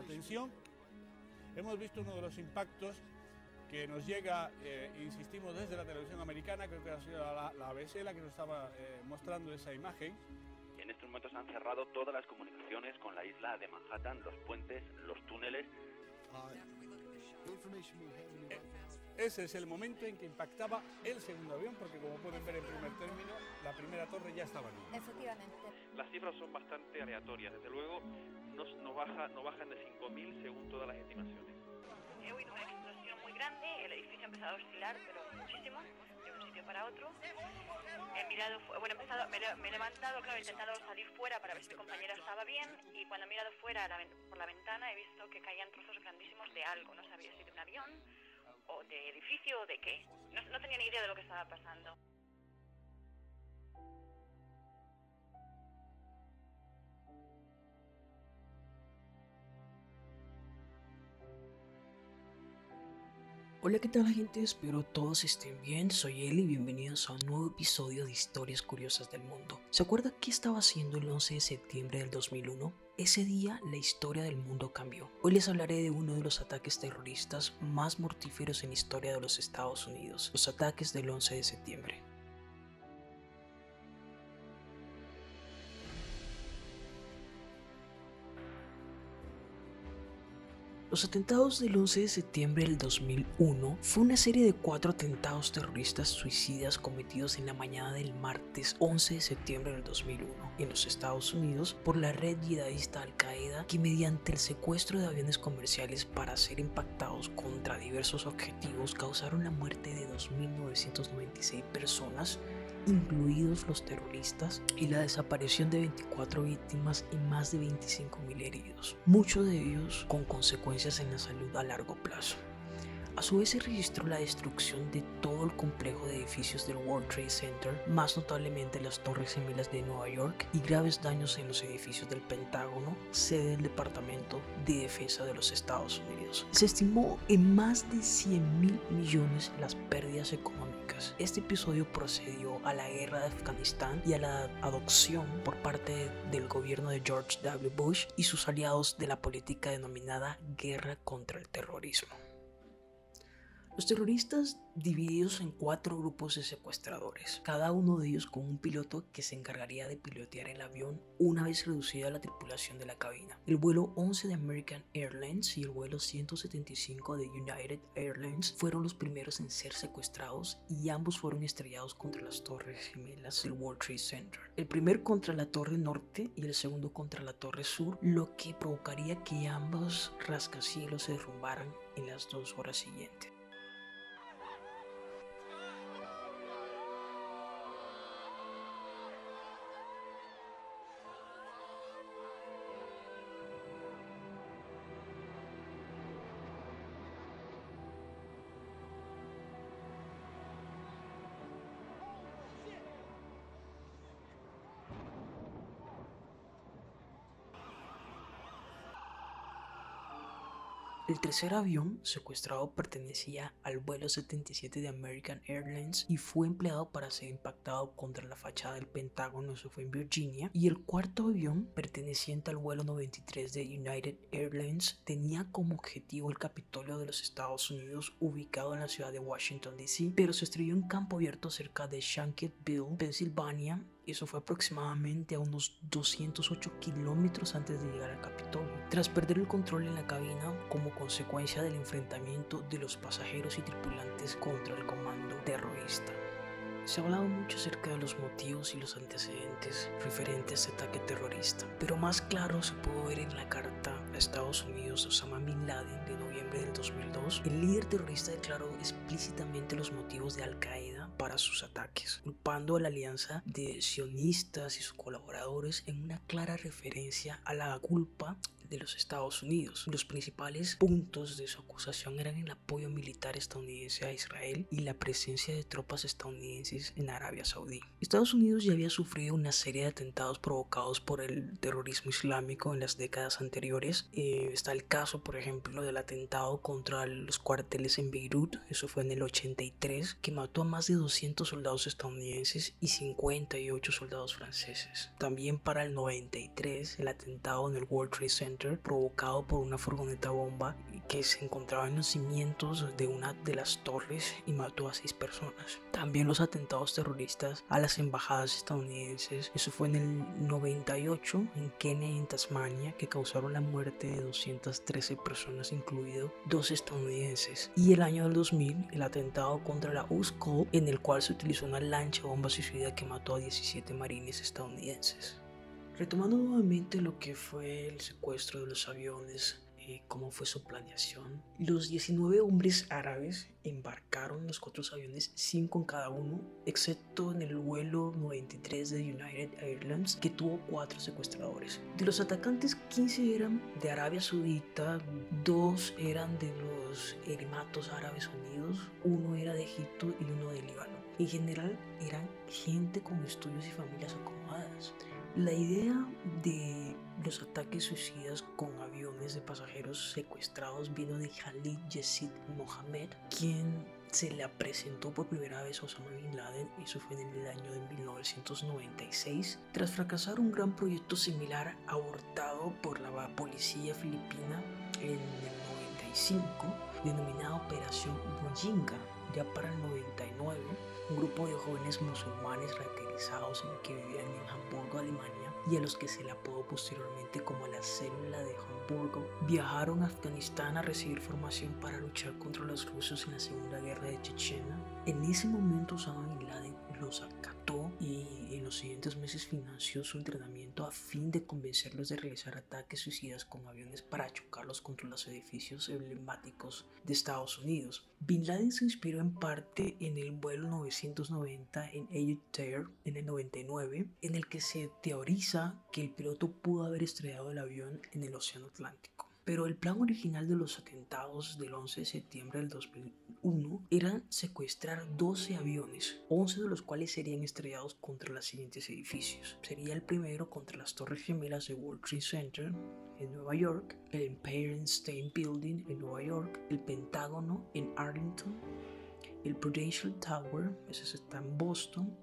atención. Hemos visto uno de los impactos que nos llega, eh, insistimos, desde la televisión americana, creo que ha sido la, la ABC la que nos estaba eh, mostrando esa imagen. En estos momentos han cerrado todas las comunicaciones con la isla de Manhattan, los puentes, los túneles. Eh, ese es el momento en que impactaba el segundo avión, porque como pueden ver en primer término, la primera torre ya estaba en Efectivamente. Las cifras son bastante aleatorias, desde luego no, no, baja, no bajan de 5.000 según todas las estimaciones. He oído una explosión muy grande, el edificio ha empezado a oscilar, pero muchísimo, de un sitio para otro. He mirado, bueno, he empezado, me, he levantado, claro, he intentado salir fuera para ver si mi compañera estaba bien, y cuando he mirado fuera por la ventana he visto que caían trozos grandísimos de algo, no sabía si de un avión, o de edificio, o de qué. No, no tenía ni idea de lo que estaba pasando. Hola, ¿qué tal gente? Espero todos estén bien. Soy Eli y bienvenidos a un nuevo episodio de Historias Curiosas del Mundo. ¿Se acuerda qué estaba haciendo el 11 de septiembre del 2001? Ese día la historia del mundo cambió. Hoy les hablaré de uno de los ataques terroristas más mortíferos en la historia de los Estados Unidos, los ataques del 11 de septiembre. Los atentados del 11 de septiembre del 2001 fue una serie de cuatro atentados terroristas suicidas cometidos en la mañana del martes 11 de septiembre del 2001 en los Estados Unidos por la red yihadista Al-Qaeda que mediante el secuestro de aviones comerciales para ser impactados contra diversos objetivos causaron la muerte de 2.996 personas incluidos los terroristas, y la desaparición de 24 víctimas y más de 25.000 heridos, muchos de ellos con consecuencias en la salud a largo plazo. A su vez se registró la destrucción de todo el complejo de edificios del World Trade Center, más notablemente las Torres Gemelas de Nueva York, y graves daños en los edificios del Pentágono, sede del Departamento de Defensa de los Estados Unidos. Se estimó en más de 100 mil millones las pérdidas económicas. Este episodio procedió a la guerra de Afganistán y a la adopción por parte del gobierno de George W. Bush y sus aliados de la política denominada guerra contra el terrorismo. Los terroristas divididos en cuatro grupos de secuestradores, cada uno de ellos con un piloto que se encargaría de pilotear el avión una vez reducida la tripulación de la cabina. El vuelo 11 de American Airlines y el vuelo 175 de United Airlines fueron los primeros en ser secuestrados y ambos fueron estrellados contra las torres gemelas del World Trade Center. El primer contra la torre norte y el segundo contra la torre sur, lo que provocaría que ambos rascacielos se derrumbaran en las dos horas siguientes. El tercer avión secuestrado pertenecía al vuelo 77 de American Airlines y fue empleado para ser impactado contra la fachada del Pentágono, eso fue en Virginia. Y el cuarto avión, perteneciente al vuelo 93 de United Airlines, tenía como objetivo el Capitolio de los Estados Unidos ubicado en la ciudad de Washington, D.C., pero se estrelló en campo abierto cerca de Shanksville, Pensilvania, eso fue aproximadamente a unos 208 kilómetros antes de llegar al Capitolio. Tras perder el control en la cabina como consecuencia del enfrentamiento de los pasajeros y tripulantes contra el comando terrorista. Se ha hablado mucho acerca de los motivos y los antecedentes referentes a este ataque terrorista, pero más claro se puede ver en la carta a Estados Unidos Osama Bin Laden de noviembre del 2002. El líder terrorista declaró explícitamente los motivos de Al Qaeda para sus ataques, culpando a la alianza de sionistas y sus colaboradores en una clara referencia a la culpa de los Estados Unidos. Los principales puntos de su acusación eran el apoyo militar estadounidense a Israel y la presencia de tropas estadounidenses en Arabia Saudí. Estados Unidos ya había sufrido una serie de atentados provocados por el terrorismo islámico en las décadas anteriores. Eh, está el caso, por ejemplo, del atentado contra los cuarteles en Beirut, eso fue en el 83, que mató a más de 200 soldados estadounidenses y 58 soldados franceses. También para el 93, el atentado en el World Trade Center Provocado por una furgoneta bomba que se encontraba en los cimientos de una de las torres y mató a seis personas. También los atentados terroristas a las embajadas estadounidenses, eso fue en el 98 en Kenia en Tasmania, que causaron la muerte de 213 personas, incluidos dos estadounidenses. Y el año del 2000, el atentado contra la USCO, en el cual se utilizó una lancha bomba suicida que mató a 17 marines estadounidenses. Retomando nuevamente lo que fue el secuestro de los aviones, eh, cómo fue su planeación, los 19 hombres árabes embarcaron los cuatro aviones, 5 en cada uno, excepto en el vuelo 93 de United Airlines, que tuvo 4 secuestradores. De los atacantes, 15 eran de Arabia Saudita, 2 eran de los Emiratos Árabes Unidos, uno era de Egipto y uno de Líbano. En general, eran gente con estudios y familias acomodadas. La idea de los ataques suicidas con aviones de pasajeros secuestrados vino de Khalid Yesid Mohammed, quien se le presentó por primera vez a Osama Bin Laden, eso fue en el año de 1996, tras fracasar un gran proyecto similar abortado por la policía filipina en el 95, denominado Operación Bojinga. Ya para el 99, un grupo de jóvenes musulmanes radicalizados en que vivían en Hamburgo, Alemania, y a los que se le apodó posteriormente como la célula de Hamburgo, viajaron a Afganistán a recibir formación para luchar contra los rusos en la Segunda Guerra de Chechenia. En ese momento Osama Bin Laden los los siguientes meses financió su entrenamiento a fin de convencerlos de realizar ataques suicidas con aviones para chocarlos contra los edificios emblemáticos de Estados Unidos. Bin Laden se inspiró en parte en el vuelo 990 en Ayutthaya en el 99, en el que se teoriza que el piloto pudo haber estrellado el avión en el Océano Atlántico. Pero el plan original de los atentados del 11 de septiembre del 2001 era secuestrar 12 aviones, 11 de los cuales serían estrellados contra los siguientes edificios. Sería el primero contra las Torres Gemelas de World Trade Center en Nueva York, el Empire State Building en Nueva York, el Pentágono en Arlington, el Prudential Tower, ese está en Boston,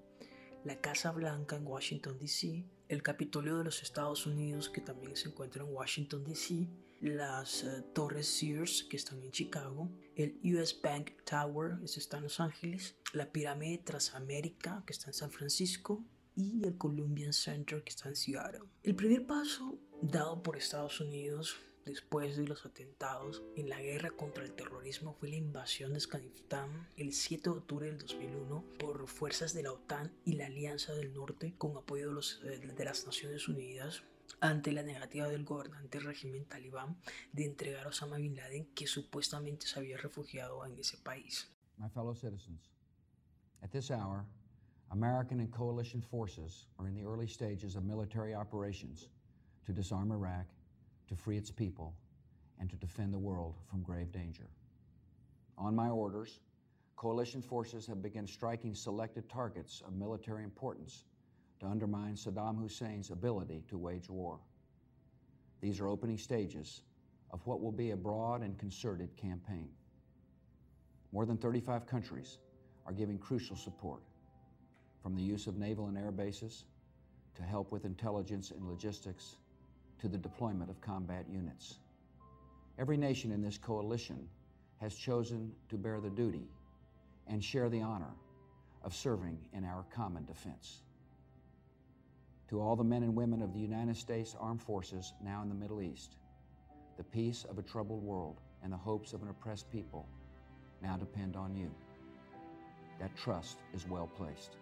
la Casa Blanca en Washington, D.C., el Capitolio de los Estados Unidos, que también se encuentra en Washington, D.C., las eh, Torres Sears, que están en Chicago, el US Bank Tower, que está en Los Ángeles, la Pirámide Transamérica, que está en San Francisco, y el Columbian Center, que está en Seattle. El primer paso dado por Estados Unidos después de los atentados en la guerra contra el terrorismo fue la invasión de Afganistán el 7 de octubre del 2001 por fuerzas de la OTAN y la Alianza del Norte con apoyo eh, de las Naciones Unidas ante la negativa del gobernante régimen talibán de entregar a Osama Bin Laden, que supuestamente se había refugiado en ese país. My fellow citizens, at this hour, American and coalition forces are in the early stages of military operations to disarm Iraq, to free its people, and to defend the world from grave danger. On my orders, coalition forces have begun striking selected targets of military importance to undermine Saddam Hussein's ability to wage war. These are opening stages of what will be a broad and concerted campaign. More than 35 countries are giving crucial support, from the use of naval and air bases to help with intelligence and logistics to the deployment of combat units. Every nation in this coalition has chosen to bear the duty and share the honor of serving in our common defense. To all the men and women of the United States Armed Forces now in the Middle East, the peace of a troubled world and the hopes of an oppressed people now depend on you. That trust is well placed.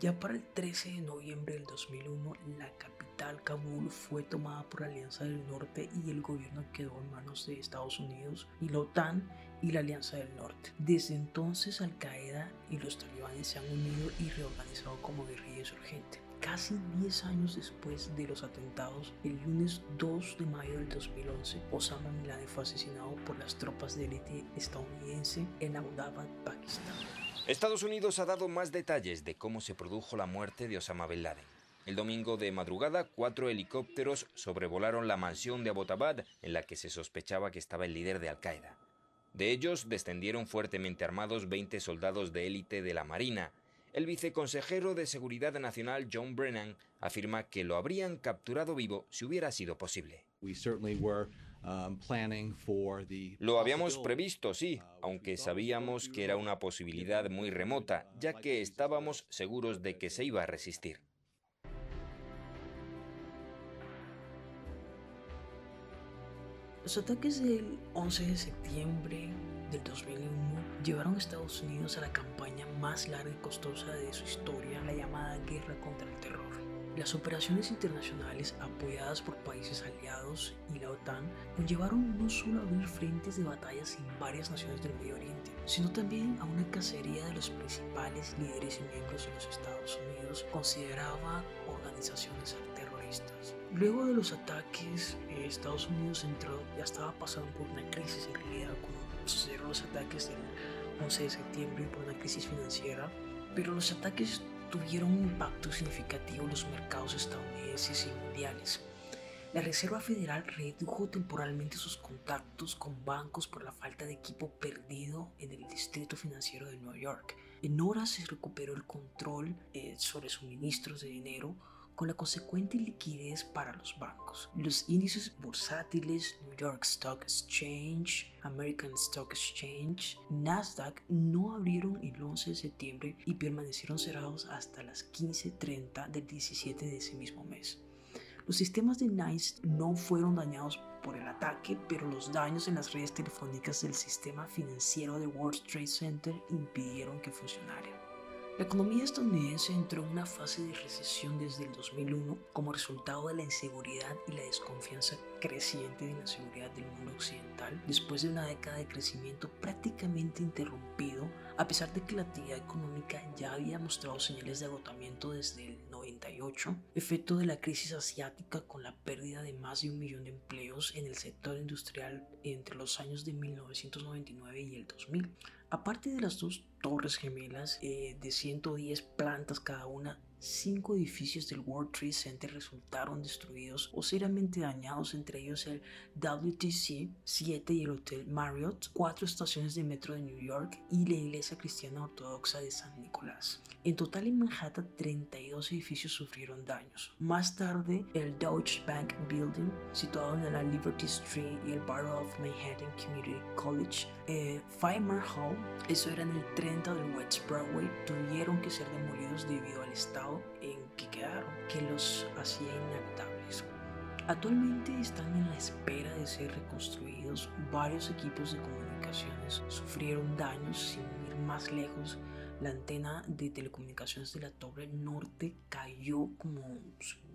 Ya para el 13 de noviembre del 2001, la capital Kabul fue tomada por la Alianza del Norte y el gobierno quedó en manos de Estados Unidos y la OTAN y la Alianza del Norte. Desde entonces, Al Qaeda y los talibanes se han unido y reorganizado como guerrilla insurgente. Casi 10 años después de los atentados, el lunes 2 de mayo del 2011, Osama Bin Laden fue asesinado por las tropas de élite estadounidense en Abbottabad, Pakistán. Estados Unidos ha dado más detalles de cómo se produjo la muerte de Osama Bin Laden. El domingo de madrugada, cuatro helicópteros sobrevolaron la mansión de Abbottabad en la que se sospechaba que estaba el líder de Al-Qaeda. De ellos descendieron fuertemente armados 20 soldados de élite de la Marina. El viceconsejero de Seguridad Nacional John Brennan afirma que lo habrían capturado vivo si hubiera sido posible. Lo habíamos previsto, sí, aunque sabíamos que era una posibilidad muy remota, ya que estábamos seguros de que se iba a resistir. Los ataques del 11 de septiembre del 2001 llevaron a Estados Unidos a la campaña más larga y costosa de su historia, la llamada Guerra contra el Terror. Las operaciones internacionales apoyadas por países aliados y la OTAN conllevaron no solo a abrir frentes de batallas en varias naciones del Medio Oriente, sino también a una cacería de los principales líderes y miembros de los Estados Unidos consideraba organizaciones terroristas. Luego de los ataques, eh, Estados Unidos entró, ya estaba pasando por una crisis en realidad cuando sucedieron los ataques del 11 de septiembre por una crisis financiera, pero los ataques tuvieron un impacto significativo en los mercados estadounidenses y mundiales. La Reserva Federal redujo temporalmente sus contactos con bancos por la falta de equipo perdido en el distrito financiero de Nueva York. En horas se recuperó el control eh, sobre suministros de dinero, con la consecuente liquidez para los bancos. Los índices bursátiles New York Stock Exchange, American Stock Exchange, Nasdaq no abrieron el 11 de septiembre y permanecieron cerrados hasta las 15.30 del 17 de ese mismo mes. Los sistemas de NICE no fueron dañados por el ataque, pero los daños en las redes telefónicas del sistema financiero de World Trade Center impidieron que funcionaran. La economía estadounidense entró en una fase de recesión desde el 2001 como resultado de la inseguridad y la desconfianza creciente en la seguridad del mundo occidental, después de una década de crecimiento prácticamente interrumpido, a pesar de que la actividad económica ya había mostrado señales de agotamiento desde el 98, efecto de la crisis asiática con la pérdida de más de un millón de empleos en el sector industrial entre los años de 1999 y el 2000. Aparte de las dos torres gemelas eh, de 110 plantas cada una, cinco edificios del World Trade Center resultaron destruidos o seriamente dañados, entre ellos el WTC 7 y el Hotel Marriott, cuatro estaciones de metro de New York y la Iglesia Cristiana Ortodoxa de San Nicolás. En total en Manhattan 32 edificios sufrieron daños. Más tarde el Deutsche Bank Building, situado en la Liberty Street y el Borough of Manhattan Community College, eh, Hall, eso era en el 30 del West Broadway, tuvieron que ser demolidos debido al estado en que quedaron, que los hacía inhabitables. Actualmente están en la espera de ser reconstruidos. Varios equipos de comunicaciones sufrieron daños sin ir más lejos la antena de telecomunicaciones de la Torre Norte cayó como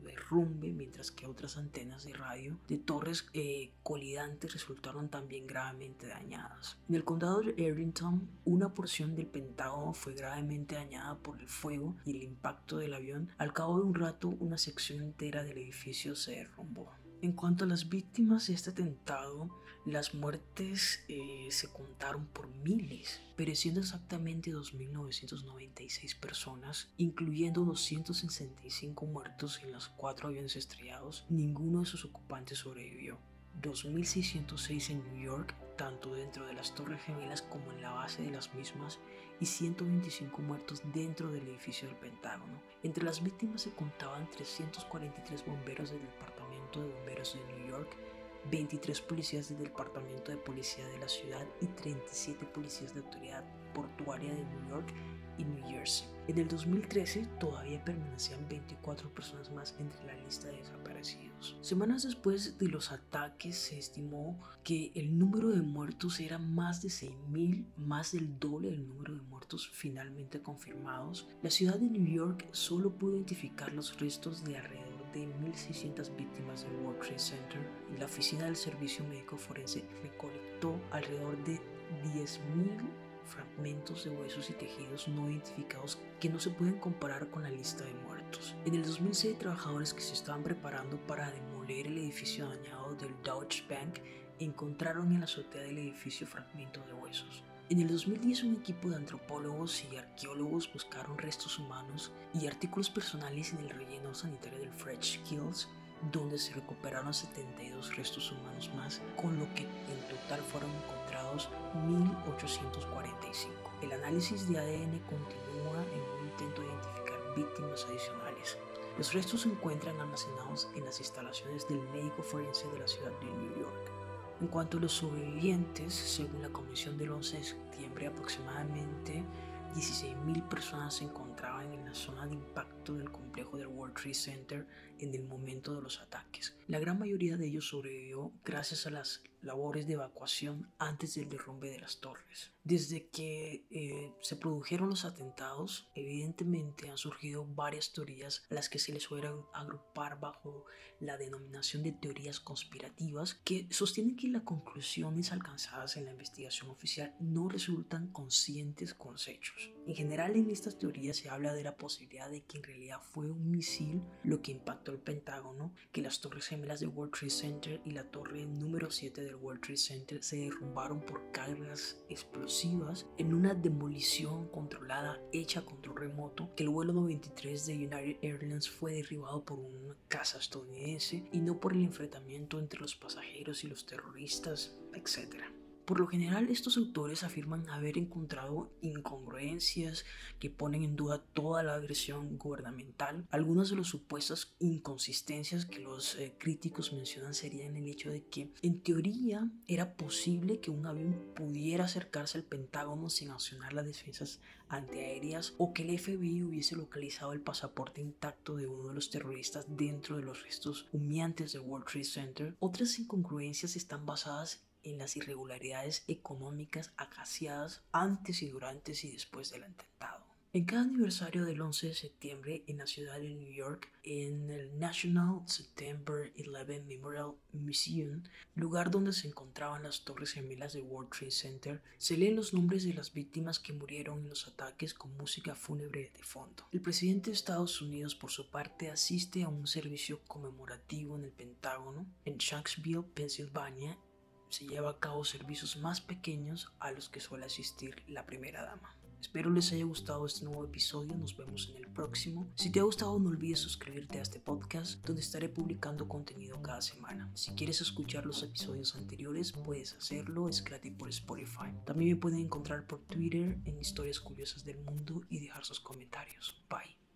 derrumbe, mientras que otras antenas de radio de torres eh, colidantes resultaron también gravemente dañadas. En el condado de Arlington, una porción del Pentágono fue gravemente dañada por el fuego y el impacto del avión. Al cabo de un rato, una sección entera del edificio se derrumbó. En cuanto a las víctimas de este atentado, las muertes eh, se contaron por miles, pereciendo exactamente 2.996 personas, incluyendo 265 muertos en los cuatro aviones estrellados. Ninguno de sus ocupantes sobrevivió. 2.606 en New York, tanto dentro de las Torres Gemelas como en la base de las mismas, y 125 muertos dentro del edificio del Pentágono. Entre las víctimas se contaban 343 bomberos del Departamento de Bomberos de New York, 23 policías del Departamento de Policía de la ciudad y 37 policías de autoridad portuaria de New York y New Jersey. En el 2013 todavía permanecían 24 personas más entre la lista de desaparecidos. Semanas después de los ataques se estimó que el número de muertos era más de 6.000, más del doble del número de muertos finalmente confirmados. La ciudad de New York solo pudo identificar los restos de alrededor de 1.600 víctimas del World Trade Center y la Oficina del Servicio Médico Forense recolectó alrededor de 10.000 fragmentos de huesos y tejidos no identificados que no se pueden comparar con la lista de muertos. En el 2006, trabajadores que se estaban preparando para demoler el edificio dañado del Deutsche Bank encontraron en la azotea del edificio fragmentos de huesos. En el 2010 un equipo de antropólogos y arqueólogos buscaron restos humanos y artículos personales en el relleno sanitario del French Kills donde se recuperaron 72 restos humanos más, con lo que en total fueron encontrados 1845. El análisis de ADN continúa en un intento de identificar víctimas adicionales. Los restos se encuentran almacenados en las instalaciones del médico forense de la ciudad de New York. En cuanto a los sobrevivientes, según la comisión del 11 de septiembre, aproximadamente 16.000 personas se encontraban en la zona de impacto del complejo del World Trade Center en el momento de los ataques. La gran mayoría de ellos sobrevivió gracias a las labores de evacuación antes del derrumbe de las torres. Desde que eh, se produjeron los atentados, evidentemente han surgido varias teorías a las que se les suele agrupar bajo la denominación de teorías conspirativas que sostienen que las conclusiones alcanzadas en la investigación oficial no resultan conscientes con los hechos. En general en estas teorías se habla de la posibilidad de que en realidad fue un misil lo que impactó el Pentágono, que las torres gemelas de World Trade Center y la torre número 7 del World Trade Center se derrumbaron por cargas explosivas en una demolición controlada hecha control remoto, que el vuelo 93 de United Airlines fue derribado por una casa estadounidense y no por el enfrentamiento entre los pasajeros y los terroristas, etc. Por lo general, estos autores afirman haber encontrado incongruencias que ponen en duda toda la agresión gubernamental. Algunas de las supuestas inconsistencias que los eh, críticos mencionan serían el hecho de que, en teoría, era posible que un avión pudiera acercarse al Pentágono sin accionar las defensas antiaéreas o que el FBI hubiese localizado el pasaporte intacto de uno de los terroristas dentro de los restos humeantes del World Trade Center. Otras incongruencias están basadas en las irregularidades económicas acaciadas antes y durante y después del atentado. En cada aniversario del 11 de septiembre en la ciudad de New York, en el National September 11 Memorial Museum, lugar donde se encontraban las torres gemelas de World Trade Center, se leen los nombres de las víctimas que murieron en los ataques con música fúnebre de fondo. El presidente de Estados Unidos, por su parte, asiste a un servicio conmemorativo en el Pentágono, en Shanksville, Pensilvania, se lleva a cabo servicios más pequeños a los que suele asistir la primera dama. Espero les haya gustado este nuevo episodio, nos vemos en el próximo. Si te ha gustado no olvides suscribirte a este podcast donde estaré publicando contenido cada semana. Si quieres escuchar los episodios anteriores puedes hacerlo, es gratis por Spotify. También me pueden encontrar por Twitter en Historias Curiosas del Mundo y dejar sus comentarios. Bye.